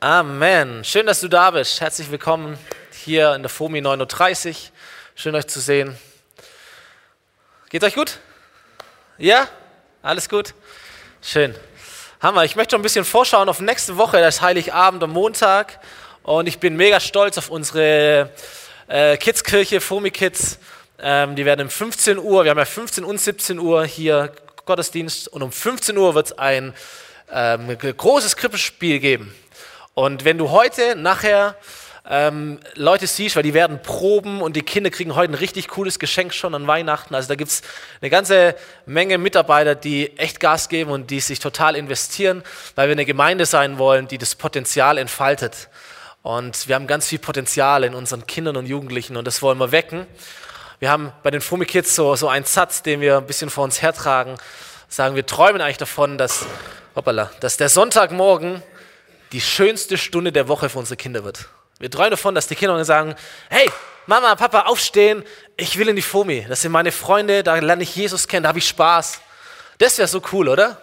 Amen. Schön, dass du da bist. Herzlich willkommen hier in der FOMI 9.30 Uhr. Schön, euch zu sehen. Geht's euch gut? Ja? Alles gut? Schön. Hammer. Ich möchte noch ein bisschen vorschauen auf nächste Woche, das Heiligabend am Montag. Und ich bin mega stolz auf unsere äh, Kidskirche, FOMI Kids. Ähm, die werden um 15 Uhr, wir haben ja 15 und 17 Uhr hier Gottesdienst. Und um 15 Uhr wird es ein ähm, großes Krippenspiel geben. Und wenn du heute nachher ähm, Leute siehst, weil die werden proben und die Kinder kriegen heute ein richtig cooles Geschenk schon an Weihnachten. Also da gibt es eine ganze Menge Mitarbeiter, die echt Gas geben und die sich total investieren, weil wir eine Gemeinde sein wollen, die das Potenzial entfaltet. Und wir haben ganz viel Potenzial in unseren Kindern und Jugendlichen und das wollen wir wecken. Wir haben bei den Fumi Kids so, so einen Satz, den wir ein bisschen vor uns hertragen. Sagen, wir träumen eigentlich davon, dass, hoppala, dass der Sonntagmorgen die schönste Stunde der Woche für unsere Kinder wird. Wir träumen davon, dass die Kinder sagen, hey, Mama, Papa, aufstehen, ich will in die FOMI. Das sind meine Freunde, da lerne ich Jesus kennen, da habe ich Spaß. Das wäre so cool, oder?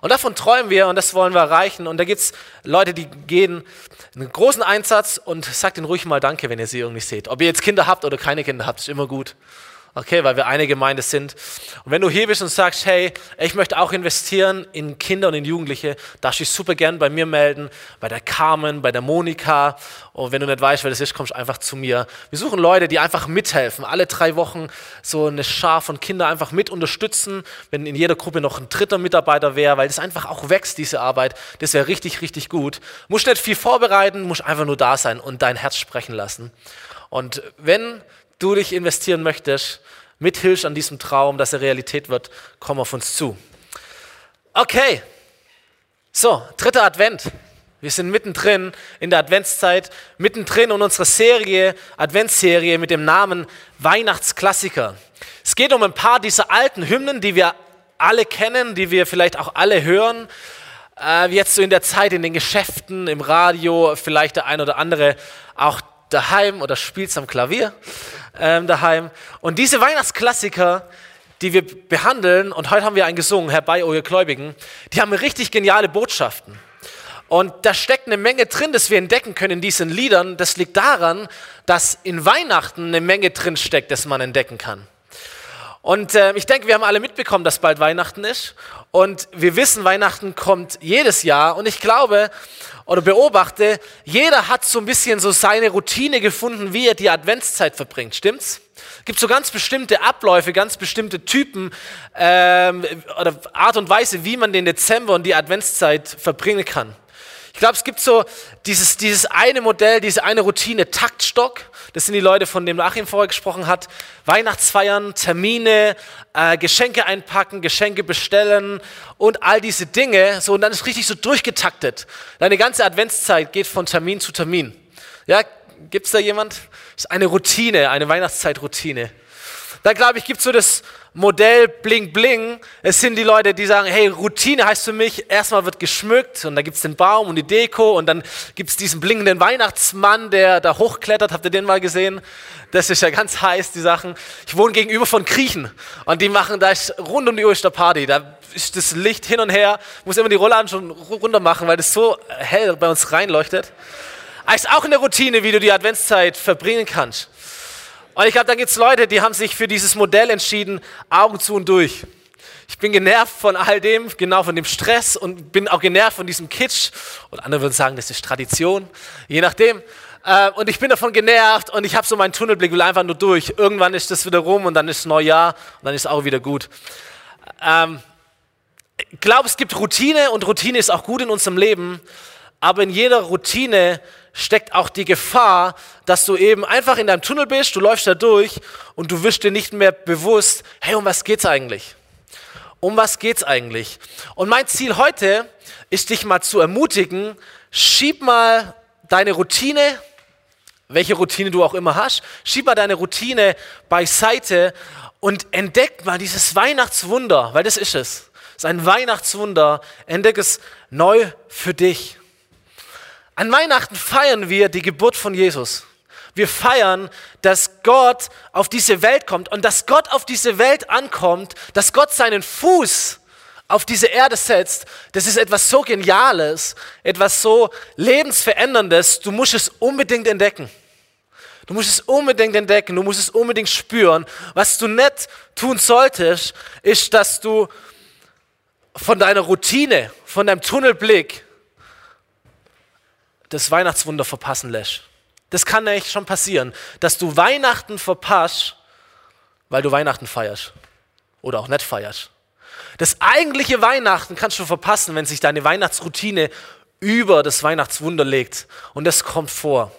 Und davon träumen wir und das wollen wir erreichen. Und da gibt es Leute, die gehen einen großen Einsatz und sagt ihnen ruhig mal Danke, wenn ihr sie irgendwie seht. Ob ihr jetzt Kinder habt oder keine Kinder habt, ist immer gut. Okay, weil wir eine Gemeinde sind. Und wenn du hier bist und sagst, hey, ich möchte auch investieren in Kinder und in Jugendliche, darfst du dich super gern bei mir melden, bei der Carmen, bei der Monika. Und wenn du nicht weißt, wer das ist, kommst einfach zu mir. Wir suchen Leute, die einfach mithelfen, alle drei Wochen so eine Schar von Kindern einfach mit unterstützen, wenn in jeder Gruppe noch ein dritter Mitarbeiter wäre, weil das einfach auch wächst, diese Arbeit. Das wäre richtig, richtig gut. Musst nicht viel vorbereiten, musst einfach nur da sein und dein Herz sprechen lassen. Und wenn du dich investieren möchtest, mithilfst an diesem Traum, dass er Realität wird, komm auf uns zu. Okay, so, dritter Advent. Wir sind mittendrin in der Adventszeit, mittendrin in unserer Serie, Adventsserie mit dem Namen Weihnachtsklassiker. Es geht um ein paar dieser alten Hymnen, die wir alle kennen, die wir vielleicht auch alle hören. Äh, jetzt so in der Zeit in den Geschäften, im Radio, vielleicht der ein oder andere auch daheim oder spielt am Klavier ähm, daheim. Und diese Weihnachtsklassiker, die wir behandeln, und heute haben wir einen gesungen, herbei, o ihr Gläubigen, die haben richtig geniale Botschaften. Und da steckt eine Menge drin, das wir entdecken können in diesen Liedern. Das liegt daran, dass in Weihnachten eine Menge drin steckt, das man entdecken kann. Und äh, ich denke, wir haben alle mitbekommen, dass bald Weihnachten ist. Und wir wissen, Weihnachten kommt jedes Jahr. Und ich glaube oder beobachte, jeder hat so ein bisschen so seine Routine gefunden, wie er die Adventszeit verbringt. Stimmt's? gibt so ganz bestimmte Abläufe, ganz bestimmte Typen ähm, oder Art und Weise, wie man den Dezember und die Adventszeit verbringen kann. Ich glaube, es gibt so dieses, dieses eine Modell, diese eine Routine, Taktstock. Das sind die Leute, von denen Achim vorher gesprochen hat. Weihnachtsfeiern, Termine, äh, Geschenke einpacken, Geschenke bestellen und all diese Dinge. So, und dann ist richtig so durchgetaktet. Deine ganze Adventszeit geht von Termin zu Termin. Ja, gibt es da jemand? Das ist eine Routine, eine Weihnachtszeitroutine. Da glaube ich, gibt es so das Modell Bling Bling. Es sind die Leute, die sagen, hey, Routine heißt für mich, erstmal wird geschmückt und da gibt es den Baum und die Deko und dann gibt es diesen blingenden Weihnachtsmann, der da hochklettert. Habt ihr den mal gesehen? Das ist ja ganz heiß, die Sachen. Ich wohne gegenüber von Griechen und die machen, da ist rund um die Uhr ist der Party. Da ist das Licht hin und her, muss immer die Rolle an schon runter machen, weil das so hell bei uns reinleuchtet. Aber ist auch eine Routine, wie du die Adventszeit verbringen kannst. Und ich glaube, da gibt es Leute, die haben sich für dieses Modell entschieden, Augen zu und durch. Ich bin genervt von all dem, genau von dem Stress und bin auch genervt von diesem Kitsch. Und andere würden sagen, das ist Tradition, je nachdem. Äh, und ich bin davon genervt und ich habe so meinen Tunnelblick, will einfach nur durch. Irgendwann ist das wieder rum und dann ist Neujahr und dann ist auch wieder gut. Ähm, ich glaube, es gibt Routine und Routine ist auch gut in unserem Leben, aber in jeder Routine steckt auch die Gefahr, dass du eben einfach in deinem Tunnel bist, du läufst da durch und du wirst dir nicht mehr bewusst, hey, um was geht's eigentlich? Um was geht's eigentlich? Und mein Ziel heute ist, dich mal zu ermutigen, schieb mal deine Routine, welche Routine du auch immer hast, schieb mal deine Routine beiseite und entdeck mal dieses Weihnachtswunder, weil das ist es. Es ist ein Weihnachtswunder. Entdeck es neu für dich. An Weihnachten feiern wir die Geburt von Jesus. Wir feiern, dass Gott auf diese Welt kommt und dass Gott auf diese Welt ankommt, dass Gott seinen Fuß auf diese Erde setzt, das ist etwas so Geniales, etwas so Lebensveränderndes, du musst es unbedingt entdecken. Du musst es unbedingt entdecken, du musst es unbedingt spüren. Was du nicht tun solltest, ist, dass du von deiner Routine, von deinem Tunnelblick das Weihnachtswunder verpassen lässt. Das kann echt schon passieren, dass du Weihnachten verpasst, weil du Weihnachten feierst oder auch nicht feierst. Das eigentliche Weihnachten kannst du verpassen, wenn sich deine Weihnachtsroutine über das Weihnachtswunder legt. Und das kommt vor.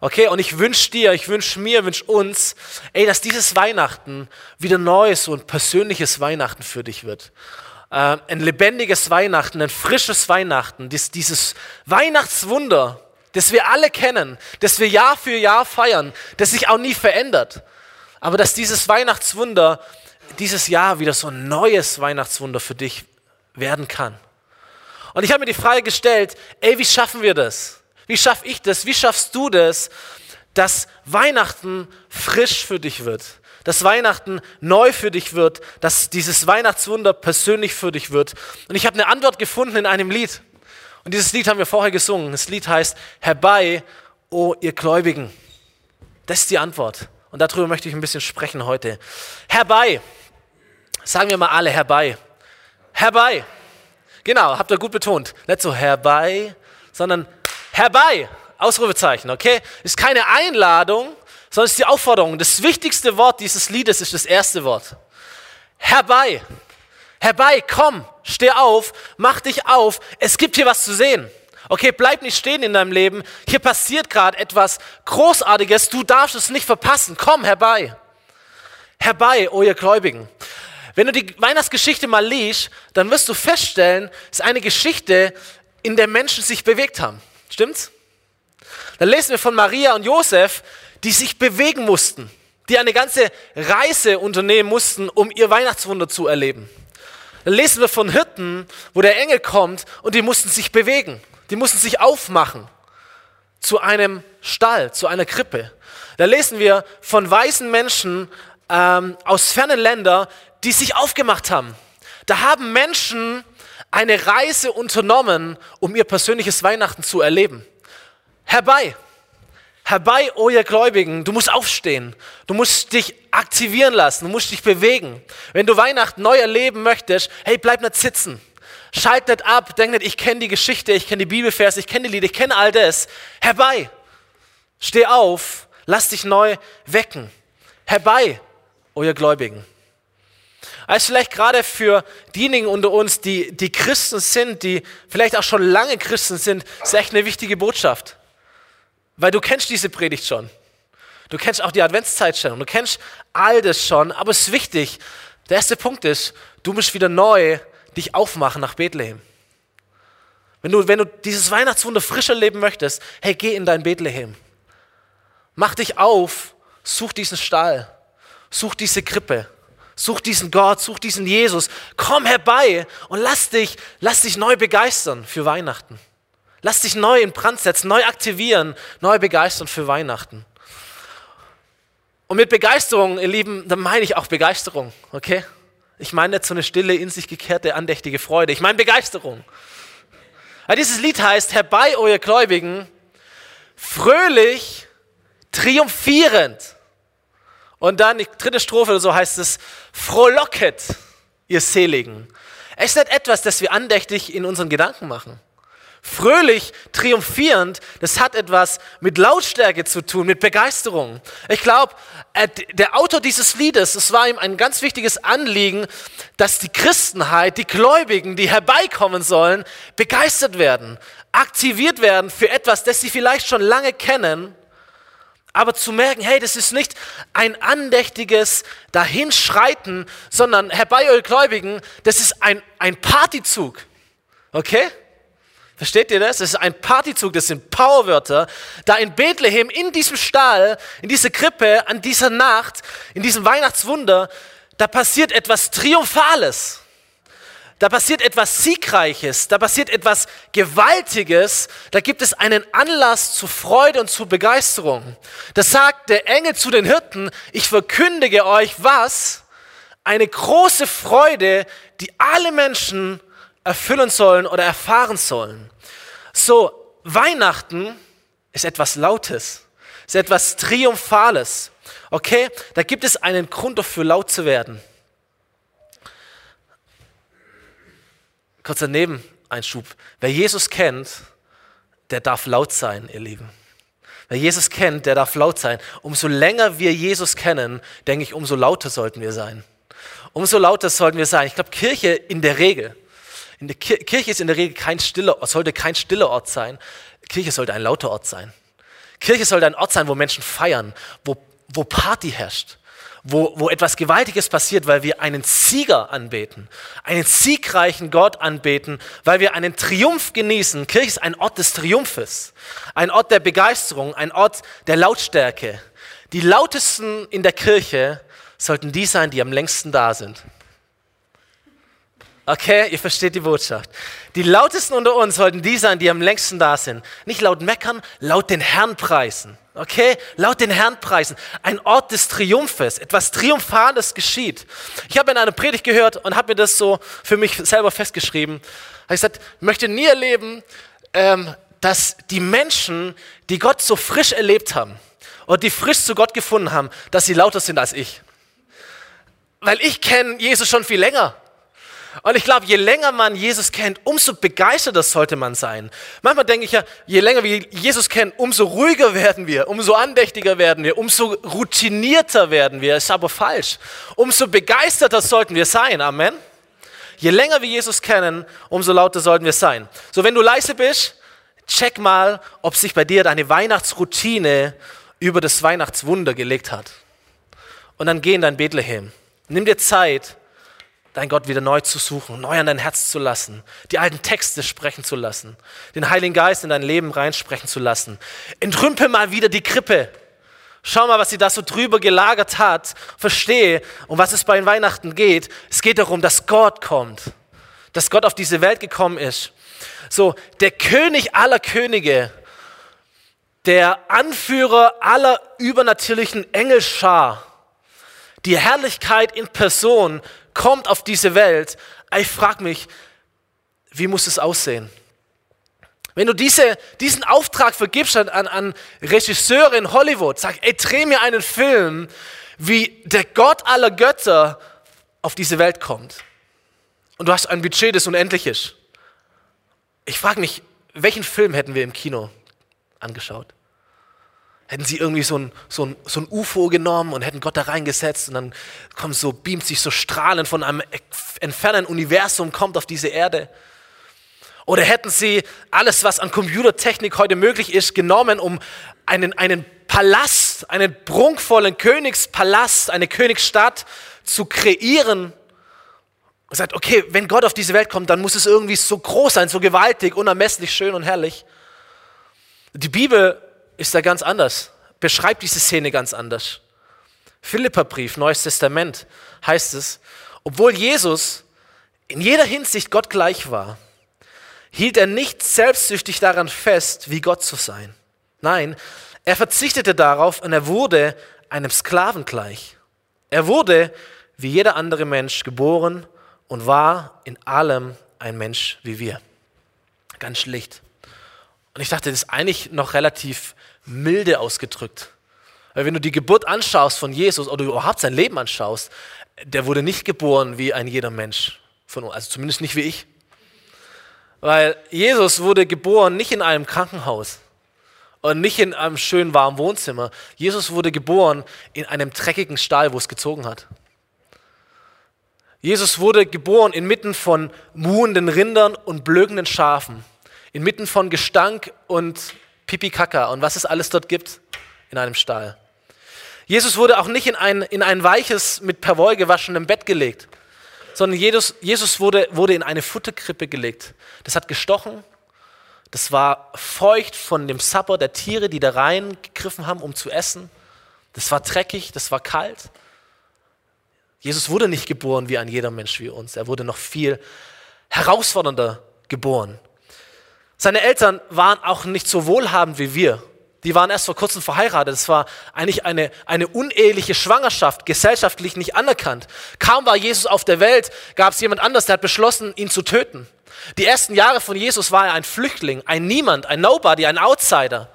Okay, und ich wünsche dir, ich wünsche mir, wünsche uns, ey, dass dieses Weihnachten wieder neues und persönliches Weihnachten für dich wird. Äh, ein lebendiges Weihnachten, ein frisches Weihnachten, dies, dieses Weihnachtswunder, das wir alle kennen, das wir Jahr für Jahr feiern, das sich auch nie verändert. Aber dass dieses Weihnachtswunder dieses Jahr wieder so ein neues Weihnachtswunder für dich werden kann. Und ich habe mir die Frage gestellt, ey, wie schaffen wir das? Wie schaffe ich das? Wie schaffst du das, dass Weihnachten frisch für dich wird? Dass Weihnachten neu für dich wird, dass dieses Weihnachtswunder persönlich für dich wird. Und ich habe eine Antwort gefunden in einem Lied. Und dieses Lied haben wir vorher gesungen. Das Lied heißt Herbei, o ihr Gläubigen. Das ist die Antwort. Und darüber möchte ich ein bisschen sprechen heute. Herbei. Sagen wir mal alle herbei. Herbei. Genau, habt ihr gut betont. Nicht so herbei, sondern herbei. Ausrufezeichen, okay? Ist keine Einladung, sondern ist die Aufforderung. Das wichtigste Wort dieses Liedes ist das erste Wort. Herbei. Herbei, komm, steh auf, mach dich auf. Es gibt hier was zu sehen. Okay, bleib nicht stehen in deinem Leben. Hier passiert gerade etwas Großartiges. Du darfst es nicht verpassen. Komm herbei. Herbei, o ihr Gläubigen. Wenn du die Weihnachtsgeschichte mal liest, dann wirst du feststellen, es ist eine Geschichte, in der Menschen sich bewegt haben. Stimmt's? Dann lesen wir von Maria und Josef, die sich bewegen mussten, die eine ganze Reise unternehmen mussten, um ihr Weihnachtswunder zu erleben. Dann lesen wir von Hirten, wo der Engel kommt und die mussten sich bewegen. Die mussten sich aufmachen zu einem Stall, zu einer Krippe. Da lesen wir von weißen Menschen ähm, aus fernen Ländern, die sich aufgemacht haben. Da haben Menschen eine Reise unternommen, um ihr persönliches Weihnachten zu erleben. Herbei, herbei, o ihr Gläubigen, du musst aufstehen, du musst dich aktivieren lassen, du musst dich bewegen. Wenn du Weihnachten neu erleben möchtest, hey, bleib nicht sitzen. Schalt nicht ab, denk nicht, ich kenne die Geschichte, ich kenne die Bibelverse, ich kenne die Lieder, ich kenne all das. Herbei, steh auf, lass dich neu wecken. Herbei, o ihr Gläubigen. Also vielleicht gerade für diejenigen unter uns, die, die Christen sind, die vielleicht auch schon lange Christen sind, ist echt eine wichtige Botschaft. Weil du kennst diese Predigt schon. Du kennst auch die Adventszeit schon. Du kennst all das schon. Aber es ist wichtig. Der erste Punkt ist, du musst wieder neu dich aufmachen nach Bethlehem. Wenn du, wenn du dieses Weihnachtswunder frisch erleben möchtest, hey, geh in dein Bethlehem. Mach dich auf, such diesen Stall, such diese Krippe, such diesen Gott, such diesen Jesus. Komm herbei und lass dich, lass dich neu begeistern für Weihnachten. Lass dich neu in Brand setzen, neu aktivieren, neu begeistern für Weihnachten. Und mit Begeisterung, ihr Lieben, da meine ich auch Begeisterung, okay? Ich meine nicht so eine stille, in sich gekehrte, andächtige Freude. Ich meine Begeisterung. Weil dieses Lied heißt, herbei, o ihr Gläubigen, fröhlich, triumphierend. Und dann die dritte Strophe oder so heißt es, frohlocket, ihr Seligen. Es ist nicht etwas, das wir andächtig in unseren Gedanken machen fröhlich, triumphierend, das hat etwas mit Lautstärke zu tun, mit Begeisterung. Ich glaube, äh, der Autor dieses Liedes, es war ihm ein ganz wichtiges Anliegen, dass die Christenheit, die Gläubigen, die herbeikommen sollen, begeistert werden, aktiviert werden für etwas, das sie vielleicht schon lange kennen, aber zu merken, hey, das ist nicht ein andächtiges Dahinschreiten, sondern herbei, eure Gläubigen, das ist ein, ein Partyzug. Okay? Versteht ihr das? Das ist ein Partyzug, das sind Powerwörter. Da in Bethlehem, in diesem Stall, in dieser Krippe, an dieser Nacht, in diesem Weihnachtswunder, da passiert etwas Triumphales. Da passiert etwas Siegreiches, da passiert etwas Gewaltiges, da gibt es einen Anlass zu Freude und zu Begeisterung. Das sagt der Engel zu den Hirten, ich verkündige euch was? Eine große Freude, die alle Menschen erfüllen sollen oder erfahren sollen. So, Weihnachten ist etwas Lautes, ist etwas Triumphales. Okay, da gibt es einen Grund dafür, laut zu werden. Kurzer Nebeneinschub. Wer Jesus kennt, der darf laut sein, ihr Lieben. Wer Jesus kennt, der darf laut sein. Umso länger wir Jesus kennen, denke ich, umso lauter sollten wir sein. Umso lauter sollten wir sein. Ich glaube, Kirche in der Regel, in der Kirche ist in der Regel kein stiller sollte kein stiller Ort sein. Kirche sollte ein lauter Ort sein. Kirche sollte ein Ort sein, wo Menschen feiern, wo, wo Party herrscht, wo, wo etwas Gewaltiges passiert, weil wir einen Sieger anbeten, einen siegreichen Gott anbeten, weil wir einen Triumph genießen. Kirche ist ein Ort des Triumphes, ein Ort der Begeisterung, ein Ort der Lautstärke. Die lautesten in der Kirche sollten die sein, die am längsten da sind. Okay, ihr versteht die Botschaft. Die lautesten unter uns sollten die sein, die am längsten da sind. Nicht laut meckern, laut den Herrn preisen. Okay, laut den Herrn preisen. Ein Ort des Triumphes, etwas Triumphales geschieht. Ich habe in einer Predigt gehört und habe mir das so für mich selber festgeschrieben. Ich gesagt, ich möchte nie erleben, ähm, dass die Menschen, die Gott so frisch erlebt haben und die frisch zu Gott gefunden haben, dass sie lauter sind als ich. Weil ich kenne Jesus schon viel länger. Und ich glaube, je länger man Jesus kennt, umso begeisterter sollte man sein. Manchmal denke ich ja, je länger wir Jesus kennen, umso ruhiger werden wir, umso andächtiger werden wir, umso routinierter werden wir. Ist aber falsch. Umso begeisterter sollten wir sein. Amen. Je länger wir Jesus kennen, umso lauter sollten wir sein. So, wenn du leise bist, check mal, ob sich bei dir deine Weihnachtsroutine über das Weihnachtswunder gelegt hat. Und dann geh in dein Bethlehem. Nimm dir Zeit, dein Gott wieder neu zu suchen, neu an dein Herz zu lassen, die alten Texte sprechen zu lassen, den Heiligen Geist in dein Leben reinsprechen zu lassen. Entrümpel mal wieder die Krippe. Schau mal, was sie da so drüber gelagert hat. Verstehe, um was es bei den Weihnachten geht. Es geht darum, dass Gott kommt. Dass Gott auf diese Welt gekommen ist. So, der König aller Könige, der Anführer aller übernatürlichen Engelschar, die Herrlichkeit in Person kommt auf diese Welt. Ich frage mich, wie muss es aussehen? Wenn du diese, diesen Auftrag vergibst an, an Regisseure in Hollywood, sag, ey, dreh mir einen Film, wie der Gott aller Götter auf diese Welt kommt. Und du hast ein Budget, das unendlich ist. Ich frage mich, welchen Film hätten wir im Kino angeschaut? Hätten sie irgendwie so ein, so, ein, so ein UFO genommen und hätten Gott da reingesetzt und dann kommt so, beamt sich so Strahlen von einem entfernten Universum, kommt auf diese Erde. Oder hätten sie alles, was an Computertechnik heute möglich ist, genommen, um einen, einen Palast, einen prunkvollen Königspalast, eine Königsstadt zu kreieren und sagt, okay, wenn Gott auf diese Welt kommt, dann muss es irgendwie so groß sein, so gewaltig, unermesslich schön und herrlich. Die Bibel ist da ganz anders, beschreibt diese Szene ganz anders. Philipperbrief, Neues Testament, heißt es, obwohl Jesus in jeder Hinsicht Gott gleich war, hielt er nicht selbstsüchtig daran fest, wie Gott zu sein. Nein, er verzichtete darauf und er wurde einem Sklaven gleich. Er wurde wie jeder andere Mensch geboren und war in allem ein Mensch wie wir. Ganz schlicht. Und ich dachte, das ist eigentlich noch relativ milde ausgedrückt. Weil wenn du die Geburt anschaust von Jesus oder überhaupt sein Leben anschaust, der wurde nicht geboren wie ein jeder Mensch von uns, also zumindest nicht wie ich. Weil Jesus wurde geboren nicht in einem Krankenhaus und nicht in einem schönen warmen Wohnzimmer. Jesus wurde geboren in einem dreckigen Stall, wo es gezogen hat. Jesus wurde geboren inmitten von muhenden Rindern und blökenden Schafen, inmitten von Gestank und Pipi Kaka und was es alles dort gibt in einem Stall. Jesus wurde auch nicht in ein, in ein weiches, mit Perwoll gewaschenem Bett gelegt, sondern Jesus, Jesus wurde, wurde in eine Futterkrippe gelegt. Das hat gestochen, das war feucht von dem Sapper der Tiere, die da reingegriffen haben, um zu essen. Das war dreckig, das war kalt. Jesus wurde nicht geboren wie ein jeder Mensch wie uns. Er wurde noch viel herausfordernder geboren. Seine Eltern waren auch nicht so wohlhabend wie wir. die waren erst vor kurzem verheiratet. Es war eigentlich eine, eine uneheliche Schwangerschaft, gesellschaftlich nicht anerkannt. Kaum war Jesus auf der Welt, gab es jemand anders, der hat beschlossen, ihn zu töten. Die ersten Jahre von Jesus war er ein Flüchtling, ein Niemand, ein Nobody, ein Outsider.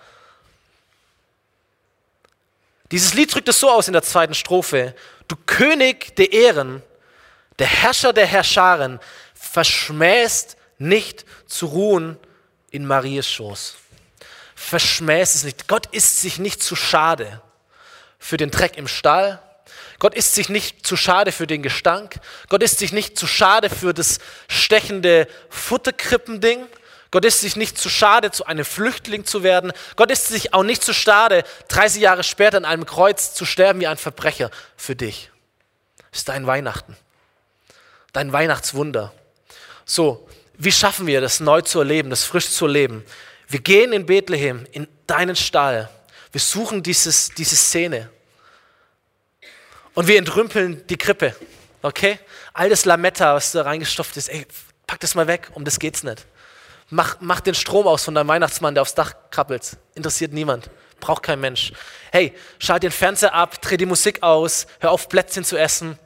Dieses Lied drückt es so aus in der zweiten Strophe. Du König der Ehren, der Herrscher der Herrscharen, verschmähst nicht zu ruhen in Marias Schoß. Verschmähst es nicht. Gott ist sich nicht zu schade für den Dreck im Stall. Gott ist sich nicht zu schade für den Gestank. Gott ist sich nicht zu schade für das stechende Futterkrippending. Gott ist sich nicht zu schade, zu einem Flüchtling zu werden. Gott ist sich auch nicht zu schade, 30 Jahre später an einem Kreuz zu sterben wie ein Verbrecher für dich. Das ist dein Weihnachten. Dein Weihnachtswunder. So, wie schaffen wir das neu zu erleben, das frisch zu erleben? Wir gehen in Bethlehem, in deinen Stall. Wir suchen dieses, diese Szene. Und wir entrümpeln die Krippe. Okay? All das Lametta, was da reingestopft ist, ey, pack das mal weg, um das geht's nicht. Mach, mach den Strom aus von deinem Weihnachtsmann, der aufs Dach krabbelt. Interessiert niemand. Braucht kein Mensch. Hey, schalt den Fernseher ab, dreh die Musik aus, hör auf, Plätzchen zu essen.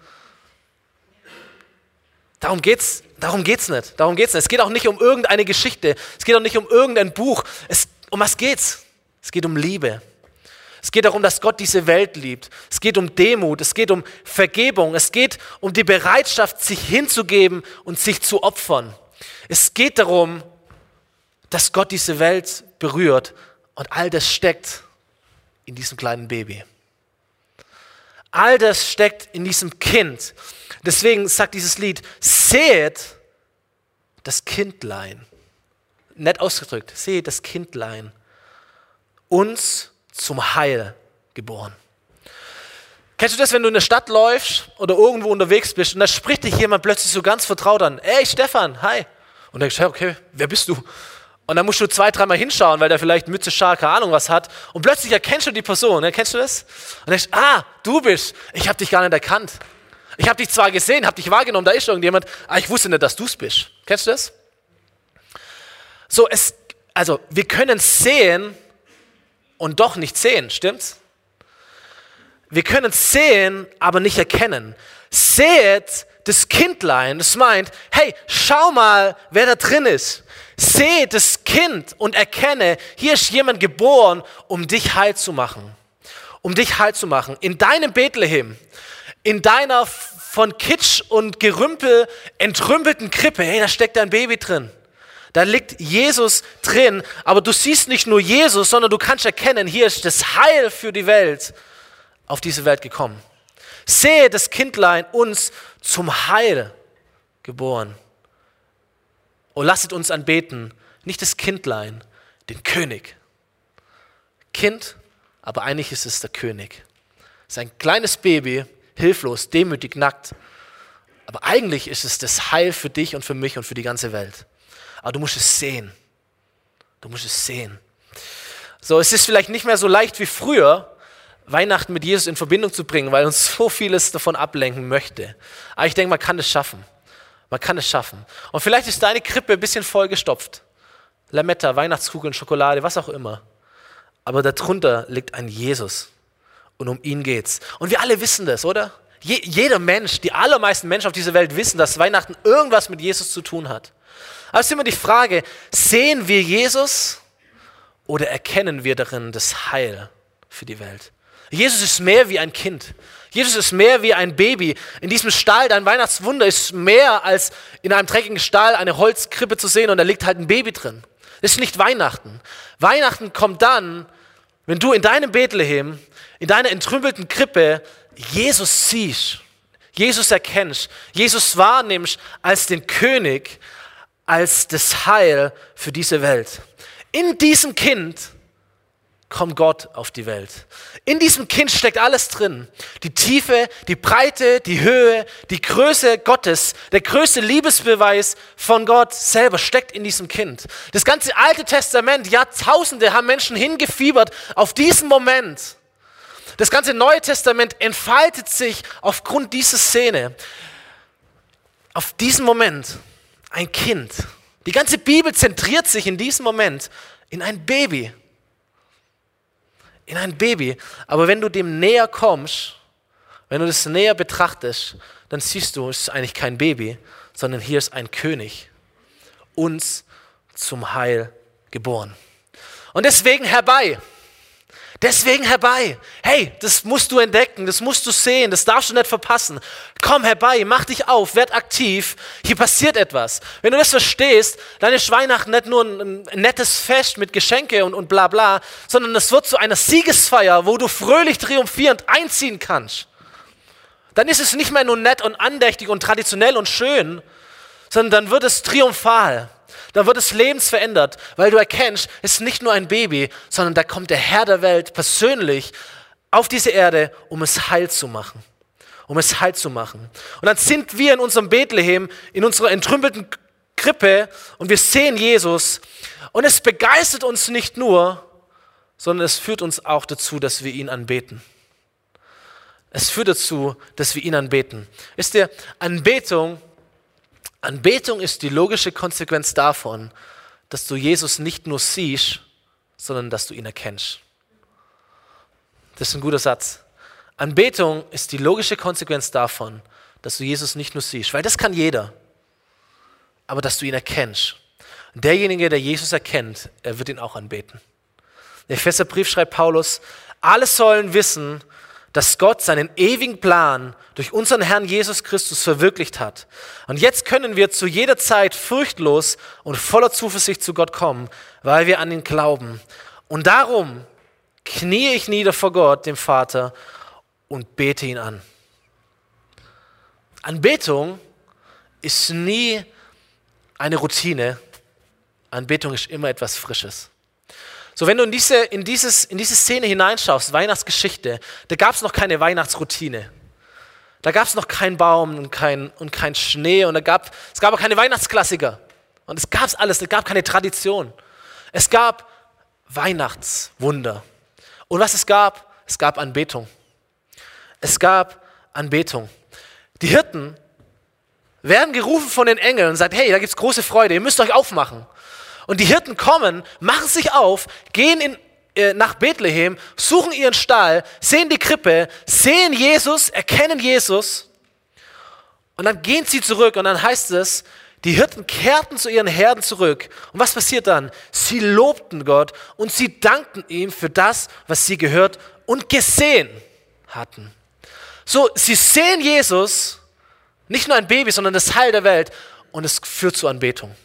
Darum geht's, darum geht's nicht. Darum geht's nicht. Es geht auch nicht um irgendeine Geschichte. Es geht auch nicht um irgendein Buch. Es, um was geht's? Es geht um Liebe. Es geht darum, dass Gott diese Welt liebt. Es geht um Demut. Es geht um Vergebung. Es geht um die Bereitschaft, sich hinzugeben und sich zu opfern. Es geht darum, dass Gott diese Welt berührt und all das steckt in diesem kleinen Baby. All das steckt in diesem Kind. Deswegen sagt dieses Lied, seht das Kindlein. Nett ausgedrückt, seht das Kindlein. Uns zum Heil geboren. Kennst du das, wenn du in der Stadt läufst oder irgendwo unterwegs bist und da spricht dich jemand plötzlich so ganz vertraut an, ey Stefan, hi. Und dann denkst du, okay, wer bist du? Und dann musst du zwei, dreimal hinschauen, weil der vielleicht Mütze, Schal, keine Ahnung was hat. Und plötzlich erkennst du die Person. Kennst du das? Und denkst, ah, du bist. Ich habe dich gar nicht erkannt. Ich habe dich zwar gesehen, habe dich wahrgenommen, da ist irgendjemand, aber ich wusste nicht, dass du es bist. Kennst du das? So, es, also wir können sehen und doch nicht sehen, stimmt's? Wir können sehen, aber nicht erkennen. Seht das Kindlein, das meint, hey, schau mal, wer da drin ist. Sehe das Kind und erkenne, hier ist jemand geboren, um dich heil zu machen. Um dich heil zu machen. In deinem Bethlehem in deiner von Kitsch und Gerümpel entrümpelten Krippe, hey, da steckt ein Baby drin. Da liegt Jesus drin, aber du siehst nicht nur Jesus, sondern du kannst erkennen, hier ist das Heil für die Welt auf diese Welt gekommen. Sehe das Kindlein uns zum Heil geboren. Und lasset uns anbeten, nicht das Kindlein, den König. Kind, aber eigentlich ist es der König. Es ist ein kleines Baby, hilflos, demütig, nackt. Aber eigentlich ist es das Heil für dich und für mich und für die ganze Welt. Aber du musst es sehen. Du musst es sehen. So, es ist vielleicht nicht mehr so leicht wie früher, Weihnachten mit Jesus in Verbindung zu bringen, weil uns so vieles davon ablenken möchte. Aber ich denke, man kann es schaffen. Man kann es schaffen. Und vielleicht ist deine Krippe ein bisschen vollgestopft. Lametta, Weihnachtskugeln, Schokolade, was auch immer. Aber darunter liegt ein Jesus und um ihn geht's. Und wir alle wissen das, oder? Je, jeder Mensch, die allermeisten Menschen auf dieser Welt wissen, dass Weihnachten irgendwas mit Jesus zu tun hat. Aber es ist immer die Frage, sehen wir Jesus oder erkennen wir darin das Heil für die Welt? Jesus ist mehr wie ein Kind. Jesus ist mehr wie ein Baby. In diesem Stall, dein Weihnachtswunder ist mehr als in einem dreckigen Stall eine Holzkrippe zu sehen und da liegt halt ein Baby drin. Das ist nicht Weihnachten. Weihnachten kommt dann, wenn du in deinem Bethlehem in deiner entrümpelten Krippe Jesus siehst, Jesus erkennst, Jesus wahrnimmst als den König, als das Heil für diese Welt. In diesem Kind kommt Gott auf die Welt. In diesem Kind steckt alles drin. Die Tiefe, die Breite, die Höhe, die Größe Gottes, der größte Liebesbeweis von Gott selber steckt in diesem Kind. Das ganze Alte Testament, Jahrtausende haben Menschen hingefiebert auf diesen Moment. Das ganze Neue Testament entfaltet sich aufgrund dieser Szene, auf diesen Moment. Ein Kind. Die ganze Bibel zentriert sich in diesem Moment in ein Baby. In ein Baby. Aber wenn du dem näher kommst, wenn du das näher betrachtest, dann siehst du, es ist eigentlich kein Baby, sondern hier ist ein König, uns zum Heil geboren. Und deswegen herbei. Deswegen herbei. Hey, das musst du entdecken, das musst du sehen, das darfst du nicht verpassen. Komm herbei, mach dich auf, werd aktiv. Hier passiert etwas. Wenn du das verstehst, dann ist Weihnachten nicht nur ein, nettes Fest mit Geschenke und, und bla bla, sondern es wird zu einer Siegesfeier, wo du fröhlich triumphierend einziehen kannst. Dann ist es nicht mehr nur nett und andächtig und traditionell und schön, sondern dann wird es triumphal. Dann wird es lebensverändert, weil du erkennst, es ist nicht nur ein Baby, sondern da kommt der Herr der Welt persönlich auf diese Erde, um es heil zu machen. Um es heil zu machen. Und dann sind wir in unserem Bethlehem, in unserer entrümpelten Krippe und wir sehen Jesus und es begeistert uns nicht nur, sondern es führt uns auch dazu, dass wir ihn anbeten. Es führt dazu, dass wir ihn anbeten. Ist der Anbetung Anbetung ist die logische Konsequenz davon, dass du Jesus nicht nur siehst, sondern dass du ihn erkennst. Das ist ein guter Satz. Anbetung ist die logische Konsequenz davon, dass du Jesus nicht nur siehst, weil das kann jeder, aber dass du ihn erkennst. derjenige, der Jesus erkennt, er wird ihn auch anbeten. Der Epheserbrief schreibt Paulus, alle sollen wissen, dass Gott seinen ewigen Plan durch unseren Herrn Jesus Christus verwirklicht hat. Und jetzt können wir zu jeder Zeit furchtlos und voller Zuversicht zu Gott kommen, weil wir an ihn glauben. Und darum kniee ich nieder vor Gott, dem Vater, und bete ihn an. Anbetung ist nie eine Routine. Anbetung ist immer etwas Frisches. So, wenn du in diese, in dieses, in diese Szene hineinschaust, Weihnachtsgeschichte, da gab es noch keine Weihnachtsroutine. Da gab es noch keinen Baum und kein, und kein Schnee und da gab, es gab auch keine Weihnachtsklassiker. Und es gab alles, es gab keine Tradition. Es gab Weihnachtswunder. Und was es gab, es gab Anbetung. Es gab Anbetung. Die Hirten werden gerufen von den Engeln und sagt, hey, da gibt es große Freude, ihr müsst euch aufmachen. Und die Hirten kommen, machen sich auf, gehen in, äh, nach Bethlehem, suchen ihren Stall, sehen die Krippe, sehen Jesus, erkennen Jesus. Und dann gehen sie zurück und dann heißt es, die Hirten kehrten zu ihren Herden zurück. Und was passiert dann? Sie lobten Gott und sie dankten ihm für das, was sie gehört und gesehen hatten. So, sie sehen Jesus, nicht nur ein Baby, sondern das Heil der Welt und es führt zur Anbetung.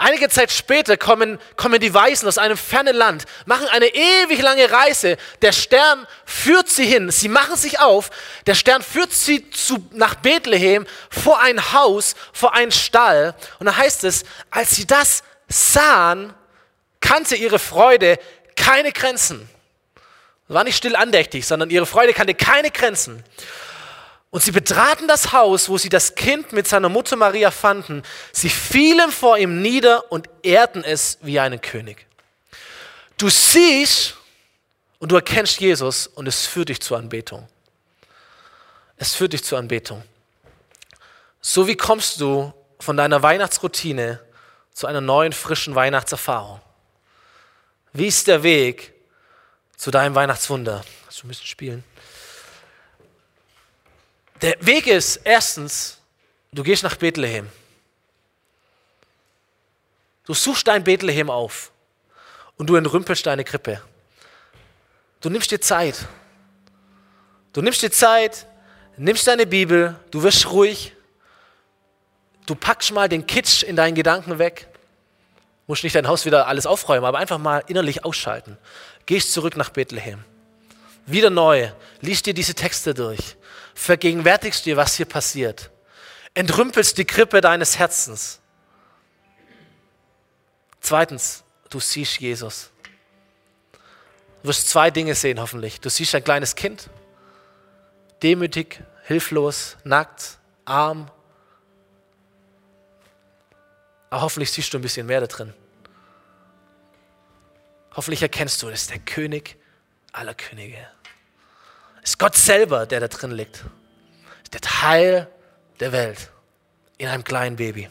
Einige Zeit später kommen, kommen die Weisen aus einem fernen Land, machen eine ewig lange Reise. Der Stern führt sie hin. Sie machen sich auf. Der Stern führt sie zu, nach Bethlehem vor ein Haus, vor einen Stall. Und da heißt es, als sie das sahen, kannte ihre Freude keine Grenzen. War nicht still andächtig, sondern ihre Freude kannte keine Grenzen. Und sie betraten das Haus, wo sie das Kind mit seiner Mutter Maria fanden. Sie fielen vor ihm nieder und ehrten es wie einen König. Du siehst und du erkennst Jesus und es führt dich zur Anbetung. Es führt dich zur Anbetung. So wie kommst du von deiner Weihnachtsroutine zu einer neuen, frischen Weihnachtserfahrung? Wie ist der Weg zu deinem Weihnachtswunder? Kannst du ein bisschen spielen? Der Weg ist erstens, du gehst nach Bethlehem. Du suchst dein Bethlehem auf und du entrümpelst deine Krippe. Du nimmst dir Zeit. Du nimmst dir Zeit, nimmst deine Bibel, du wirst ruhig. Du packst mal den Kitsch in deinen Gedanken weg. Musst nicht dein Haus wieder alles aufräumen, aber einfach mal innerlich ausschalten. Gehst zurück nach Bethlehem. Wieder neu. Lies dir diese Texte durch vergegenwärtigst dir, was hier passiert. Entrümpelst die Krippe deines Herzens. Zweitens, du siehst Jesus. Du wirst zwei Dinge sehen, hoffentlich. Du siehst ein kleines Kind, demütig, hilflos, nackt, arm. Aber hoffentlich siehst du ein bisschen mehr da drin. Hoffentlich erkennst du, das ist der König aller Könige ist Gott selber, der da drin liegt. Ist der Teil der Welt in einem kleinen Baby.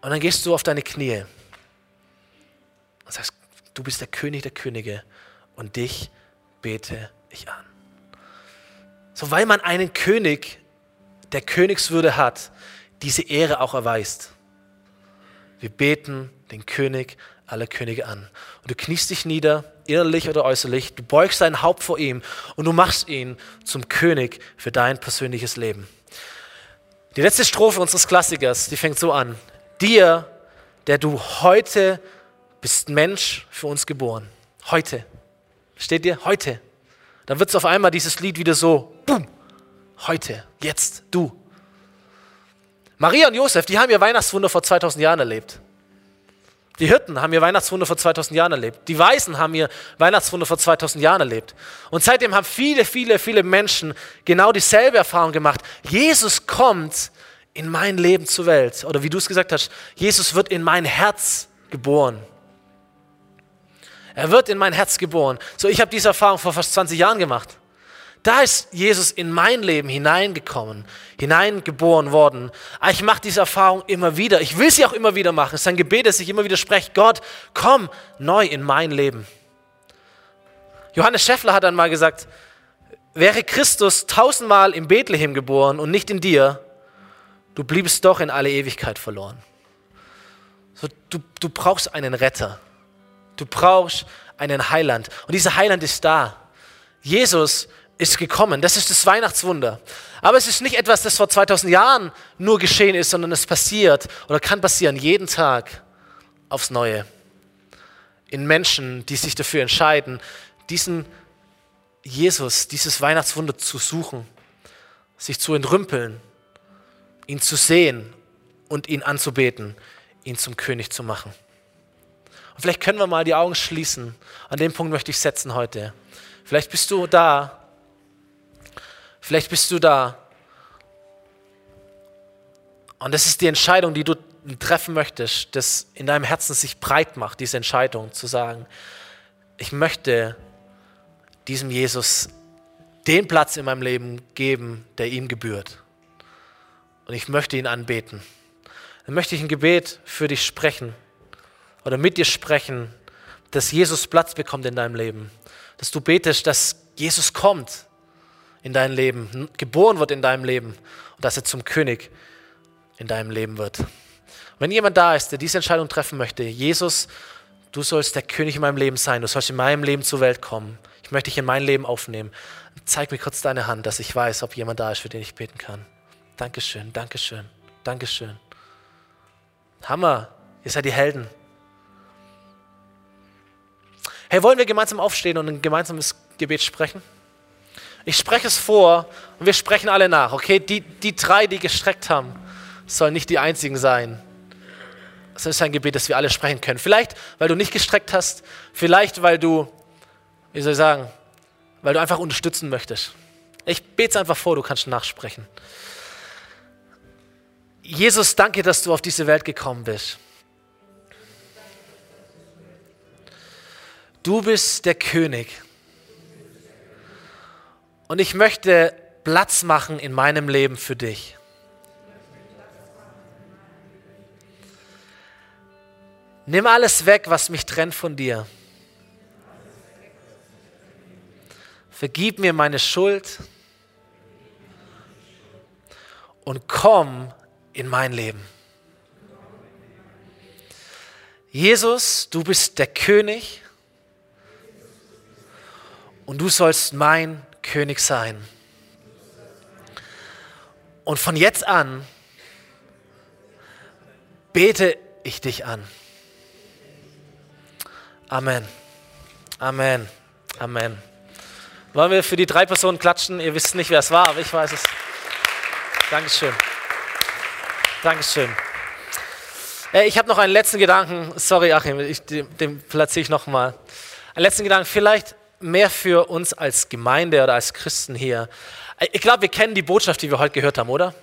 Und dann gehst du auf deine Knie und sagst, du du bist der König der Könige und dich bete ich an. So, weil man einen König, der Königswürde hat, diese Ehre auch erweist. Wir beten den König aller Könige an. Und du kniest dich nieder, innerlich oder äußerlich, du beugst dein Haupt vor ihm und du machst ihn zum König für dein persönliches Leben. Die letzte Strophe unseres Klassikers, die fängt so an. Dir, der du heute bist Mensch für uns geboren. Heute. Steht dir? Heute. Dann wird es auf einmal dieses Lied wieder so, boom, heute, jetzt, du. Maria und Josef, die haben ihr Weihnachtswunder vor 2000 Jahren erlebt. Die Hirten haben ihr Weihnachtswunder vor 2000 Jahren erlebt. Die Weisen haben ihr Weihnachtswunder vor 2000 Jahren erlebt. Und seitdem haben viele, viele, viele Menschen genau dieselbe Erfahrung gemacht. Jesus kommt in mein Leben zur Welt. Oder wie du es gesagt hast, Jesus wird in mein Herz geboren. Er wird in mein Herz geboren. So, ich habe diese Erfahrung vor fast 20 Jahren gemacht. Da ist Jesus in mein Leben hineingekommen, hineingeboren worden. Aber ich mache diese Erfahrung immer wieder. Ich will sie auch immer wieder machen. Es ist ein Gebet, das ich immer wieder spreche. Gott, komm neu in mein Leben. Johannes Schäffler hat einmal gesagt, wäre Christus tausendmal in Bethlehem geboren und nicht in dir, du bliebst doch in alle Ewigkeit verloren. So, du, du brauchst einen Retter. Du brauchst einen Heiland. Und dieser Heiland ist da. Jesus ist gekommen. Das ist das Weihnachtswunder. Aber es ist nicht etwas, das vor 2000 Jahren nur geschehen ist, sondern es passiert oder kann passieren jeden Tag aufs Neue. In Menschen, die sich dafür entscheiden, diesen Jesus, dieses Weihnachtswunder zu suchen, sich zu entrümpeln, ihn zu sehen und ihn anzubeten, ihn zum König zu machen. Und vielleicht können wir mal die Augen schließen. An dem Punkt möchte ich setzen heute. Vielleicht bist du da Vielleicht bist du da. Und das ist die Entscheidung, die du treffen möchtest, das in deinem Herzen sich breit macht, diese Entscheidung zu sagen, ich möchte diesem Jesus den Platz in meinem Leben geben, der ihm gebührt. Und ich möchte ihn anbeten. Dann möchte ich ein Gebet für dich sprechen oder mit dir sprechen, dass Jesus Platz bekommt in deinem Leben. Dass du betest, dass Jesus kommt in dein Leben, geboren wird in deinem Leben und dass er zum König in deinem Leben wird. wenn jemand da ist, der diese Entscheidung treffen möchte, Jesus, du sollst der König in meinem Leben sein, du sollst in meinem Leben zur Welt kommen, ich möchte dich in mein Leben aufnehmen, zeig mir kurz deine Hand, dass ich weiß, ob jemand da ist, für den ich beten kann. Dankeschön, Dankeschön, Dankeschön. Hammer, ihr seid die Helden. Hey, wollen wir gemeinsam aufstehen und ein gemeinsames Gebet sprechen? Ich spreche es vor und wir sprechen alle nach, okay? Die, die drei, die gestreckt haben, sollen nicht die einzigen sein. Das ist ein Gebet, das wir alle sprechen können. Vielleicht, weil du nicht gestreckt hast, vielleicht, weil du, wie soll ich sagen, weil du einfach unterstützen möchtest. Ich bete es einfach vor, du kannst nachsprechen. Jesus, danke, dass du auf diese Welt gekommen bist. Du bist der König und ich möchte Platz machen in meinem Leben für dich. Nimm alles weg, was mich trennt von dir. Vergib mir meine Schuld und komm in mein Leben. Jesus, du bist der König und du sollst mein König sein. Und von jetzt an bete ich dich an. Amen. Amen. Amen. Wollen wir für die drei Personen klatschen? Ihr wisst nicht, wer es war, aber ich weiß es. Dankeschön. Dankeschön. Äh, ich habe noch einen letzten Gedanken. Sorry, Achim, ich, den, den platziere ich nochmal. Einen letzten Gedanken. Vielleicht mehr für uns als Gemeinde oder als Christen hier. Ich glaube, wir kennen die Botschaft, die wir heute gehört haben, oder?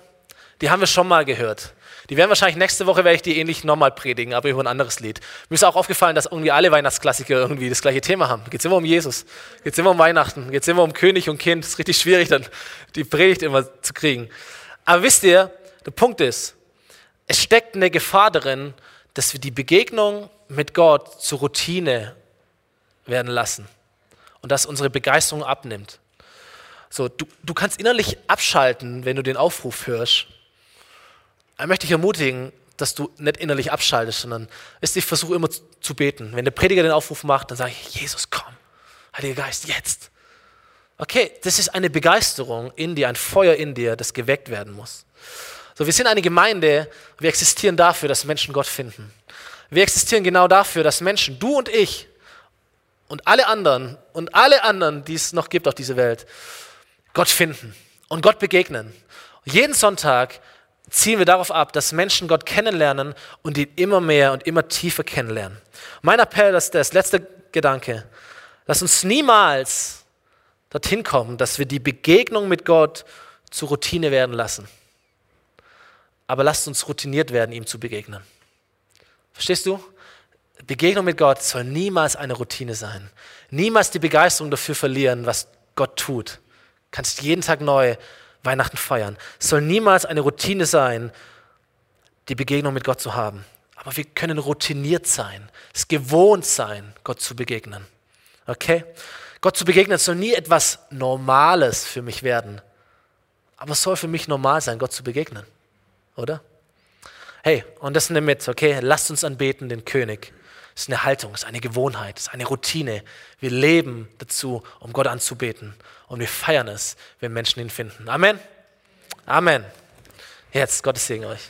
Die haben wir schon mal gehört. Die werden wahrscheinlich nächste Woche werde ich die ähnlich nochmal predigen, aber über ein anderes Lied. Mir ist auch aufgefallen, dass irgendwie alle Weihnachtsklassiker irgendwie das gleiche Thema haben. Geht es immer um Jesus, geht es immer um Weihnachten, geht es immer um König und Kind. Es ist richtig schwierig, dann die Predigt immer zu kriegen. Aber wisst ihr, der Punkt ist, es steckt eine Gefahr darin, dass wir die Begegnung mit Gott zur Routine werden lassen und dass unsere Begeisterung abnimmt. So, du, du kannst innerlich abschalten, wenn du den Aufruf hörst. Ich möchte dich ermutigen, dass du nicht innerlich abschaltest, sondern ist, ich versuche immer zu beten. Wenn der Prediger den Aufruf macht, dann sage ich, Jesus, komm, Heiliger Geist, jetzt. Okay, das ist eine Begeisterung in dir, ein Feuer in dir, das geweckt werden muss. So, wir sind eine Gemeinde, wir existieren dafür, dass Menschen Gott finden. Wir existieren genau dafür, dass Menschen, du und ich und alle anderen und alle anderen, die es noch gibt auf dieser Welt, Gott finden und Gott begegnen. jeden Sonntag ziehen wir darauf ab, dass Menschen Gott kennenlernen und ihn immer mehr und immer tiefer kennenlernen. Mein Appell ist das, letzte Gedanke, lass uns niemals dorthin kommen, dass wir die Begegnung mit Gott zur Routine werden lassen. Aber lasst uns routiniert werden, ihm zu begegnen. Verstehst du? Begegnung mit Gott soll niemals eine Routine sein. Niemals die Begeisterung dafür verlieren, was Gott tut. Du kannst jeden Tag neu Weihnachten feiern. Es soll niemals eine Routine sein, die Begegnung mit Gott zu haben. Aber wir können routiniert sein, es gewohnt sein, Gott zu begegnen. Okay? Gott zu begegnen soll nie etwas Normales für mich werden. Aber es soll für mich normal sein, Gott zu begegnen. Oder? Hey, und das nimm mit, okay? Lasst uns anbeten den König. Es ist eine Haltung, es ist eine Gewohnheit, es ist eine Routine. Wir leben dazu, um Gott anzubeten. Und wir feiern es, wenn Menschen ihn finden. Amen. Amen. Jetzt, Gottes Segen euch.